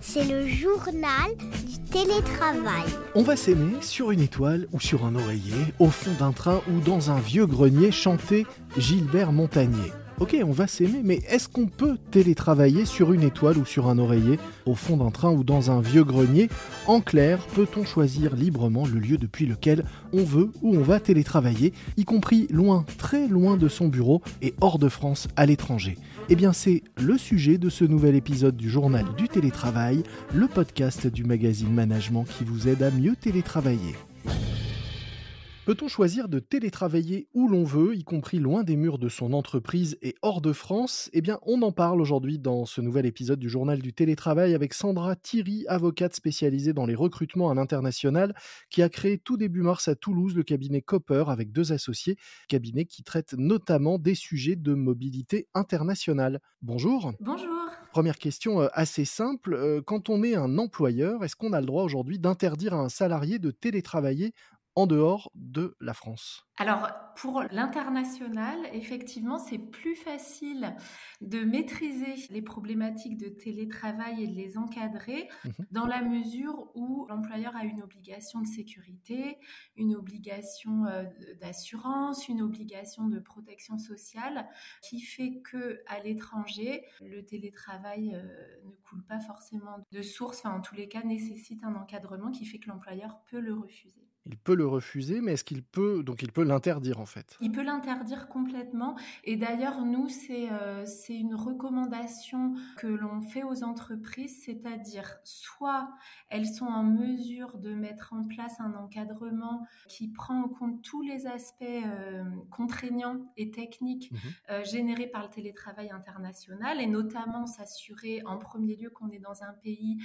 C'est le journal du télétravail. On va s'aimer sur une étoile ou sur un oreiller, au fond d'un train ou dans un vieux grenier, chanter Gilbert Montagnier. Ok, on va s'aimer, mais est-ce qu'on peut télétravailler sur une étoile ou sur un oreiller, au fond d'un train ou dans un vieux grenier? En clair, peut-on choisir librement le lieu depuis lequel on veut ou on va télétravailler, y compris loin, très loin de son bureau et hors de France, à l'étranger? Eh bien, c'est le sujet de ce nouvel épisode du journal du télétravail, le podcast du magazine Management qui vous aide à mieux télétravailler. Peut-on choisir de télétravailler où l'on veut, y compris loin des murs de son entreprise et hors de France? Eh bien, on en parle aujourd'hui dans ce nouvel épisode du journal du télétravail avec Sandra Thierry, avocate spécialisée dans les recrutements à l'international, qui a créé tout début mars à Toulouse le cabinet Copper avec deux associés, cabinet qui traite notamment des sujets de mobilité internationale. Bonjour. Bonjour. Première question euh, assez simple. euh, Quand on est un employeur, est-ce qu'on a le droit aujourd'hui d'interdire à un salarié de télétravailler en dehors de la France Alors, pour l'international, effectivement, c'est plus facile de maîtriser les problématiques de télétravail et de les encadrer Mhm. dans la mesure où l'employeur a une obligation de sécurité, une obligation euh, d'assurance, une obligation de protection sociale qui fait que à l'étranger, le télétravail euh, ne coule pas forcément de source, enfin en tous les cas nécessite un encadrement qui fait que l'employeur peut le refuser. Il peut le refuser, mais est-ce qu'il peut donc il peut l'interdire en fait? Il peut l'interdire complètement. Et d'ailleurs, nous, c'est euh, c'est une recommandation que l'on fait aux entreprises, c'est-à-dire soit elles sont en mesure de mettre en place un encadrement qui prend en compte tous les aspects euh, contraignants et techniques Mhm. euh, générés par le télétravail international, et notamment s'assurer en premier lieu qu'on est dans un pays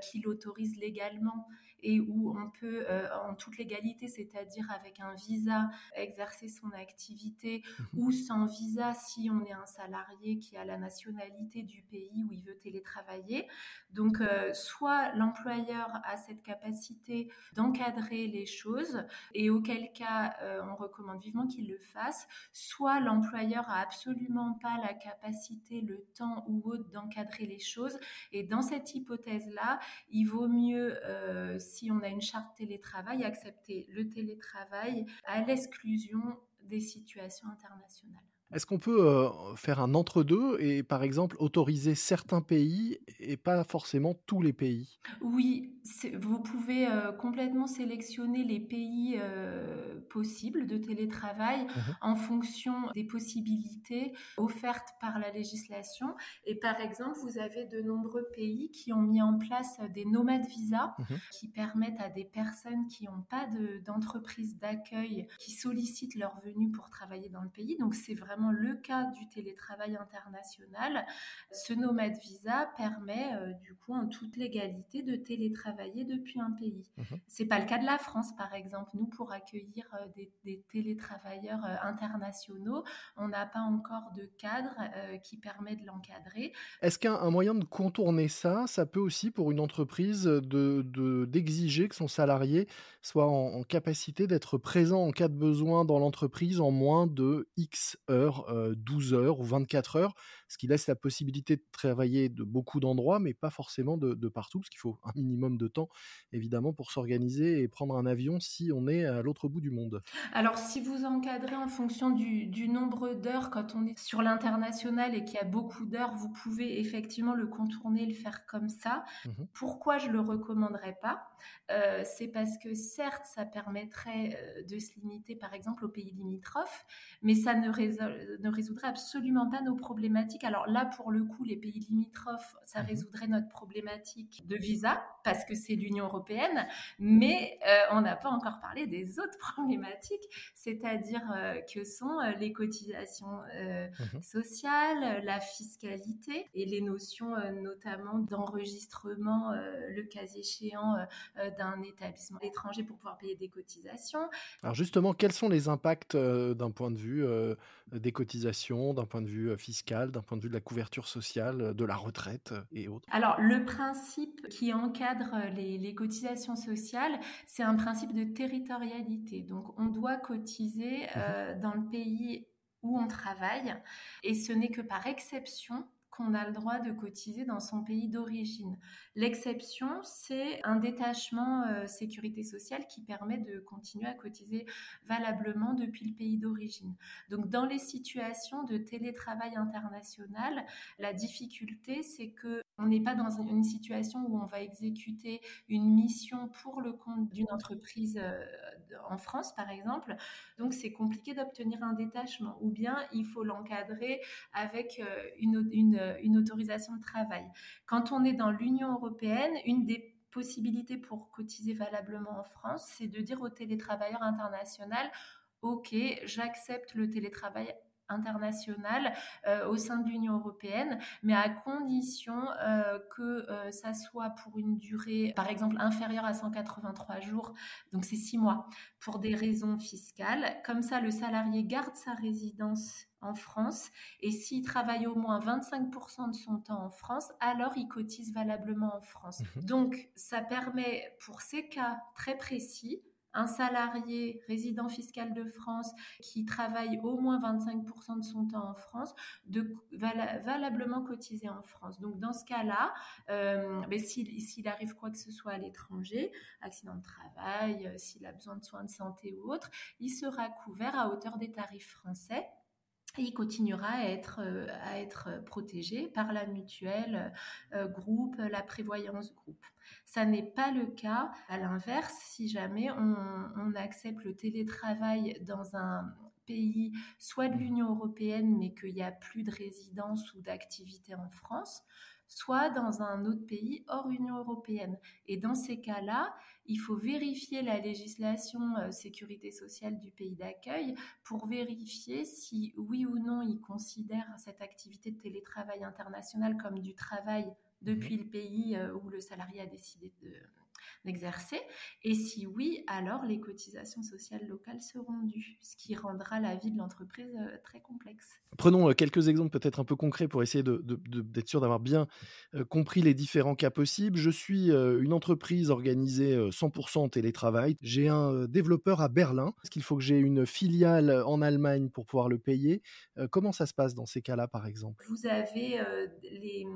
qui l'autorise légalement et où on peut, euh, en toute légalité, c'est-à-dire avec un visa, exercer son activité Mhm. ou sans visa si on est un salarié qui a la nationalité du pays où il veut télétravailler. Donc, euh, soit l'employeur a cette capacité d'encadrer les choses et auquel cas euh, on recommande vivement qu'il le fasse, soit l'employeur a absolument pas la capacité, le temps ou autre d'encadrer les choses. Et dans cette hypothèse-là, il vaut mieux, euh, si on a une charte télétravail, accepter le télétravail à l'exclusion des situations internationales. Est-ce qu'on peut euh, faire un entre-deux et par exemple autoriser certains pays et pas forcément tous les pays? Oui, vous pouvez euh, complètement sélectionner les pays euh, possibles de télétravail Mhm. en fonction des possibilités offertes par la législation. Et par exemple, vous avez de nombreux pays qui ont mis en place des nomades visas Mhm. qui permettent à des personnes qui n'ont pas de- d'entreprise d'accueil qui sollicitent leur venue pour travailler dans le pays. Donc c'est vraiment le cas du télétravail international. Ce nomade visa permet euh, du coup en toute légalité de télétravailler depuis un pays. Mhm. C'est pas le cas de la France par exemple. Nous pour accueillir euh, des, des télétravailleurs euh, internationaux, on n'a pas encore de cadre qui permet de l'encadrer. Est-ce qu'un un moyen de contourner ça, ça peut aussi pour une entreprise de de- d'exiger que son salarié soit en, capacité d'être présent en cas de besoin dans l'entreprise en moins de X heures, euh, 12 heures ou 24 heures, ce qui laisse la possibilité de travailler de beaucoup d'endroits, mais pas forcément de, de partout, parce qu'il faut un minimum de temps, évidemment, pour s'organiser et prendre un avion si on est à l'autre bout du monde. Alors, si vous encadrez en fonction du, du nombre d'heures, quand on est sur l'international et qu'il y a beaucoup d'heures, vous pouvez effectivement le contourner, le faire comme ça. Mhm. Pourquoi je le recommanderais pas? Euh, C'est parce que certes, ça permettrait euh, de se limiter, par exemple, aux pays limitrophes, mais ça ne, résol- ne résoudrait absolument pas nos problématiques. Alors là, pour le coup, les pays limitrophes, ça Mhm. résoudrait notre problématique de visa, parce que c'est l'Union européenne, mais euh, on n'a pas encore parlé des autres problématiques, c'est-à-dire euh, que sont euh, les cotisations Mhm. sociales, la fiscalité et les notions notamment d'enregistrement, le cas échéant, d'un établissement étranger pour pouvoir payer des cotisations. Alors justement, quels sont les impacts d'un point de vue euh, des cotisations, d'un point de vue fiscal, d'un point de vue de la couverture sociale, de la retraite et autres. Alors, le principe qui encadre les, les cotisations sociales, c'est un principe de territorialité. Donc, on doit cotiser euh, dans le pays où on travaille. Et ce n'est que par exception qu'on a le droit de cotiser dans son pays d'origine. L'exception, c'est un détachement euh, sécurité sociale qui permet de continuer à cotiser valablement depuis le pays d'origine. Donc dans les situations de télétravail international, la difficulté, c'est que on n'est pas dans une situation où on va exécuter une mission pour le compte d'une entreprise euh, en France, par exemple. Donc, c'est compliqué d'obtenir un détachement. Ou bien, il faut l'encadrer avec euh, une, une, autorisation de travail. Quand on est dans l'Union européenne, une des possibilités pour cotiser valablement en France, c'est de dire aux télétravailleurs internationaux, OK, j'accepte le télétravail international euh, au sein de l'Union européenne, mais à condition euh, que euh, ça soit pour une durée, par exemple, inférieure à 183 jours, donc c'est six mois, pour des raisons fiscales. Comme ça, le salarié garde sa résidence en France et s'il travaille au moins 25% de son temps en France, alors il cotise valablement en France. Mmh donc, ça permet, pour ces cas très précis, un salarié résident fiscal de France qui travaille au moins 25% de son temps en France, de valablement cotiser en France. Donc dans ce cas-là, euh, ben, s'il arrive quoi que ce soit à l'étranger, accident de travail, euh, s'il a besoin de soins de santé ou autre, il sera couvert à hauteur des tarifs français et il continuera à être, euh, à être protégé par la mutuelle groupe, la prévoyance groupe. Ça n'est pas le cas. À l'inverse, si jamais on, accepte le télétravail dans un pays, soit de l'Union européenne, mais qu'il n'y a plus de résidence ou d'activité en France, soit dans un autre pays hors Union européenne. Et dans ces cas-là, il faut vérifier la législation euh, sécurité sociale du pays d'accueil pour vérifier si oui ou non il considère cette activité de télétravail international comme du travail depuis mhm. le pays euh, où le salarié a décidé d'exercer Et si oui, alors les cotisations sociales locales seront dues, ce qui rendra la vie de l'entreprise euh, très complexe. Prenons euh, quelques exemples peut-être un peu concrets pour essayer d'être sûr d'avoir bien compris les différents cas possibles. Je suis une entreprise organisée 100% en télétravail. J'ai un développeur à Berlin. Est-ce qu'il faut que j'ai une filiale en Allemagne pour pouvoir le payer? Comment ça se passe dans ces cas-là, par exemple? Vous avez les,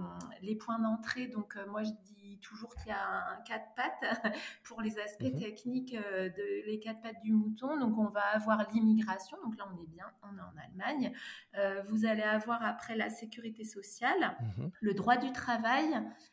les points d'entrée. Donc, euh, moi, je dis toujours qu'il y a un, quatre pattes pour les aspects mhm. techniques euh, de les quatre pattes du mouton. Donc, on va avoir l'immigration. Donc là, on est bien, on est en Allemagne. Euh, vous allez avoir après la sécurité sociale, mhm. le droit du travail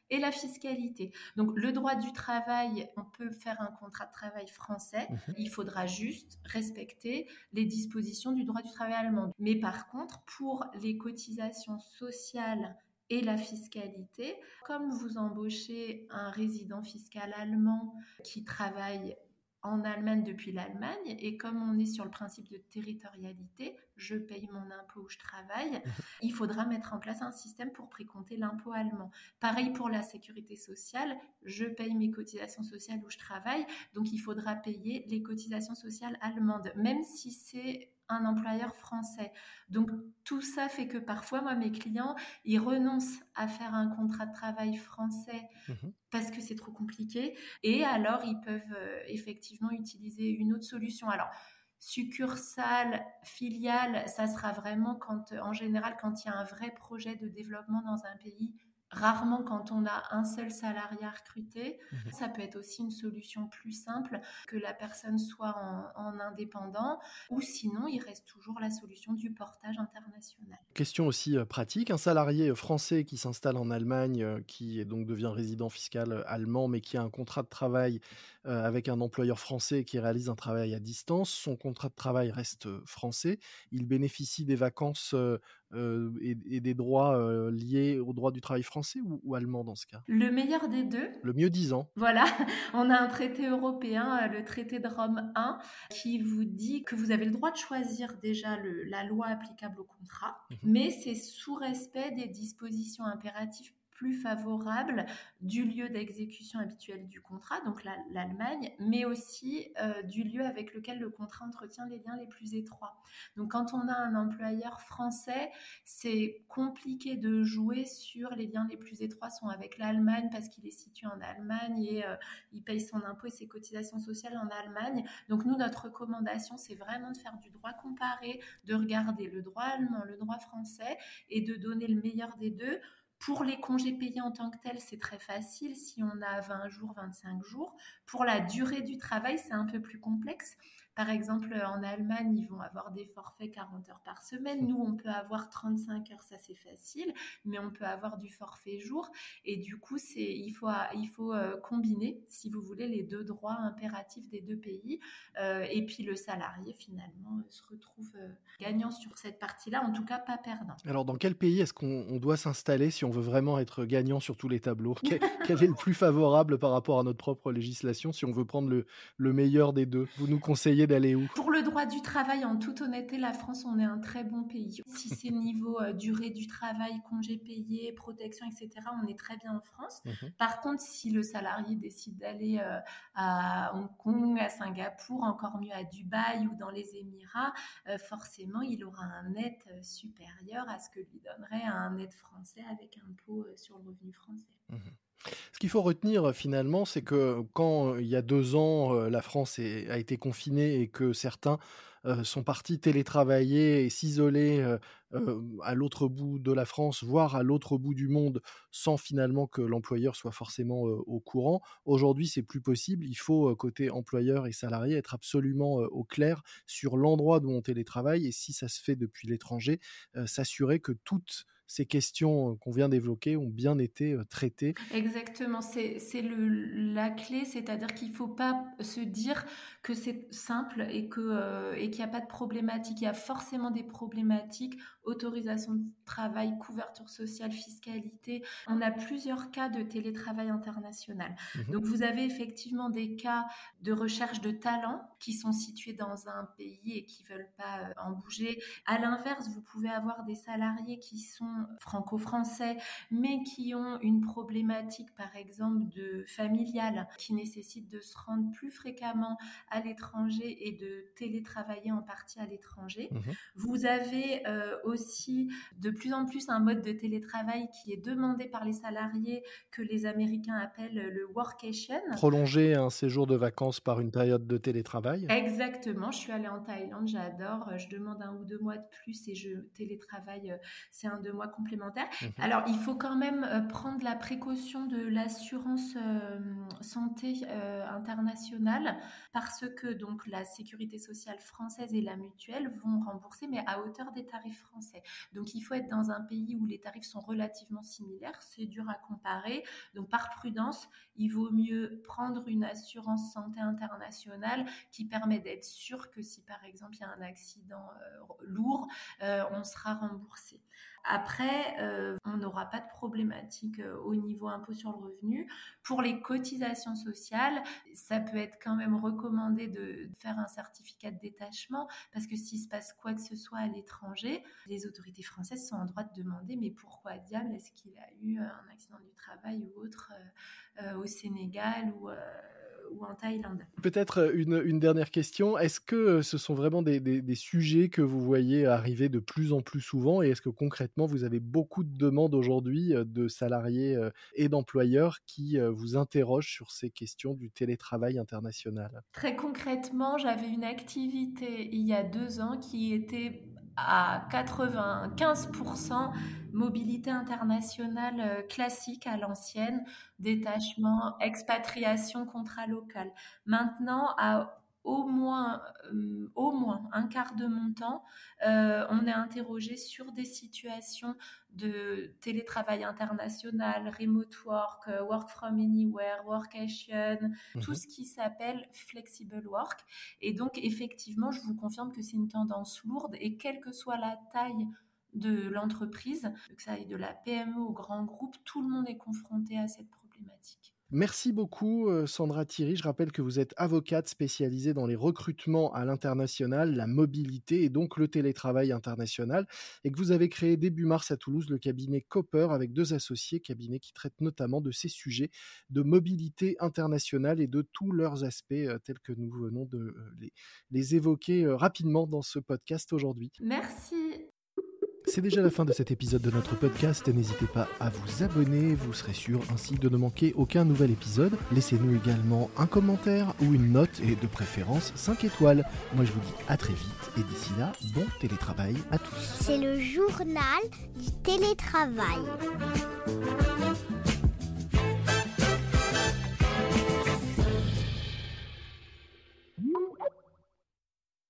et la fiscalité. Donc, le droit du travail, on peut faire un contrat de travail français. Mhm. Il faudra juste respecter les dispositions du droit du travail allemand. Mais par contre, pour les cotisations sociales et la fiscalité. Comme vous embauchez un résident fiscal allemand qui travaille en Allemagne depuis l'Allemagne et comme on est sur le principe de territorialité, je paye mon impôt où je travaille, il faudra mettre en place un système pour précompter l'impôt allemand. Pareil pour la sécurité sociale, je paye mes cotisations sociales où je travaille, donc il faudra payer les cotisations sociales allemandes, même si c'est un employeur français. Donc tout ça fait que parfois, moi, mes clients, ils renoncent à faire un contrat de travail français mhm. parce que c'est trop compliqué. Et alors, ils peuvent euh, effectivement utiliser une autre solution. Alors, succursale, filiale, ça sera vraiment quand, en général, quand il y a un vrai projet de développement dans un pays Rarement quand on a un seul salarié à recruter, mhm. ça peut être aussi une solution plus simple que la personne soit en, indépendant ou sinon il reste toujours la solution du portage international. Question aussi euh, pratique, un salarié français qui s'installe en Allemagne, euh, qui donc devient résident fiscal euh, allemand mais qui a un contrat de travail avec un employeur français qui réalise un travail à distance, son contrat de travail reste français, il bénéficie des vacances et, des droits liés au droit du travail français ou, allemand dans ce cas? Le meilleur des deux. Le mieux disant. Voilà, on a un traité européen, le traité de Rome 1, qui vous dit que vous avez le droit de choisir déjà la loi applicable au contrat, mmh mais c'est sous respect des dispositions impératives plus favorable du lieu d'exécution habituel du contrat, donc l'Allemagne, mais aussi euh, du lieu avec lequel le contrat entretient les liens les plus étroits. Donc quand on a un employeur français, c'est compliqué de jouer sur les liens les plus étroits sont avec l'Allemagne parce qu'il est situé en Allemagne et euh, il paye son impôt et ses cotisations sociales en Allemagne. Donc nous, notre recommandation, c'est vraiment de faire du droit comparé, de regarder le droit allemand, le droit français et de donner le meilleur des deux Pour les congés payés en tant que tels, c'est très facile si on a 20 jours, 25 jours. Pour la durée du travail, c'est un peu plus complexe. Par exemple, en Allemagne, ils vont avoir des forfaits 40 heures par semaine. Nous, on peut avoir 35 heures, ça c'est facile, mais on peut avoir du forfait jour. Et du coup, c'est, il faut, il faut euh, combiner, si vous voulez, les deux droits impératifs des deux pays. Euh, et puis le salarié, finalement, se retrouve euh, gagnant sur cette partie-là, en tout cas pas perdant. Alors, dans quel pays est-ce qu'on doit s'installer si on veut vraiment être gagnant sur tous les tableaux? Quel, est le plus favorable par rapport à notre propre législation si on veut prendre le, le meilleur des deux? Vous nous conseillez d'aller où? Pour le droit du travail, en toute honnêteté, la France, on est un très bon pays. Si c'est niveau euh, durée du travail, congé payé, protection, etc., on est très bien en France. Mhm. Par contre, si le salarié décide d'aller euh, à Hong Kong, à Singapour, encore mieux à Dubaï ou dans les Émirats, euh, forcément, il aura un net supérieur à ce que lui donnerait un net français avec impôt sur le revenu français. Mhm. Ce qu'il faut retenir finalement, c'est que quand il y a deux ans, la France a été confinée et que certains sont partis télétravailler et s'isoler à l'autre bout de la France, voire à l'autre bout du monde, sans finalement que l'employeur soit forcément au courant. Aujourd'hui, c'est plus possible. Il faut, côté employeur et salarié, être absolument au clair sur l'endroit où on télétravaille et si ça se fait depuis l'étranger, s'assurer que toutes ces questions qu'on vient d'évoquer ont bien été traitées. Exactement, c'est la clé, c'est-à-dire qu'il ne faut pas se dire que c'est simple et que et qu'il n'y a pas de problématique. Il y a forcément des problématiques, autorisation de travail, couverture sociale, fiscalité. On a plusieurs cas de télétravail international. Mmh Donc vous avez effectivement des cas de recherche de talents qui sont situés dans un pays et qui veulent pas en bouger. À l'inverse, vous pouvez avoir des salariés qui sont franco-français, mais qui ont une problématique, par exemple, de familiale, qui nécessite de se rendre plus fréquemment à l'étranger et de télétravailler en partie à l'étranger. Mhm. Vous avez euh, aussi de plus en plus un mode de télétravail qui est demandé par les salariés que les Américains appellent le workation. Prolonger un séjour de vacances par une période de télétravail. Exactement. Je suis allée en Thaïlande, j'adore. Je demande un ou deux mois de plus et je télétravaille, euh, c'est un deux mois complémentaire. Mhm. Alors, il faut quand même euh, prendre la précaution de l'assurance euh, santé euh, internationale parce que donc la sécurité sociale française et la mutuelle vont rembourser, mais à hauteur des tarifs français. Donc, il faut être dans un pays où les tarifs sont relativement similaires. C'est dur à comparer. Donc, par prudence, il vaut mieux prendre une assurance santé internationale qui permet d'être sûr que si par exemple il y a un accident lourd, on sera remboursé. Après, euh, on n'aura pas de problématique euh, au niveau impôt sur le revenu. Pour les cotisations sociales, ça peut être quand même recommandé de faire un certificat de détachement parce que s'il se passe quoi que ce soit à l'étranger, les autorités françaises sont en droit de demander mais pourquoi diable est-ce qu'il a eu un accident du travail ou autre euh, au Sénégal ou ou en Thaïlande. Peut-être euh, une, dernière question. Est-ce que euh, ce sont vraiment des, sujets que vous voyez arriver de plus en plus souvent? Et est-ce que concrètement vous avez beaucoup de demandes aujourd'hui euh, de salariés et d'employeurs qui vous interrogent sur ces questions du télétravail international? Très concrètement, j'avais une activité il y a deux ans qui était à 95% mobilité internationale euh, classique à l'ancienne, détachement, expatriation, contrat local. Maintenant, à au moins, euh, au moins un quart de mon temps, euh, on est interrogé sur des situations de télétravail international, remote work, work from anywhere, workation, tout mhm. ce qui s'appelle flexible work. Et donc, effectivement, je vous confirme que c'est une tendance lourde et quelle que soit la taille de l'entreprise, que ça aille de la PME au grand groupe, tout le monde est confronté à cette problématique. Merci beaucoup euh, Sandra Thierry. Je rappelle que vous êtes avocate spécialisée dans les recrutements à l'international, la mobilité et donc le télétravail international et que vous avez créé début mars à Toulouse le cabinet Copper avec deux associés, cabinet qui traite notamment de ces sujets de mobilité internationale et de tous leurs aspects euh, tels que nous venons de euh, les, les évoquer rapidement dans ce podcast aujourd'hui. Merci. C'est déjà la fin de cet épisode de notre podcast. N'hésitez pas à vous abonner, vous serez sûr ainsi de ne manquer aucun nouvel épisode. Laissez-nous également un commentaire ou une note et de préférence 5 étoiles. Moi je vous dis à très vite et d'ici là, bon télétravail à tous. C'est le journal du télétravail.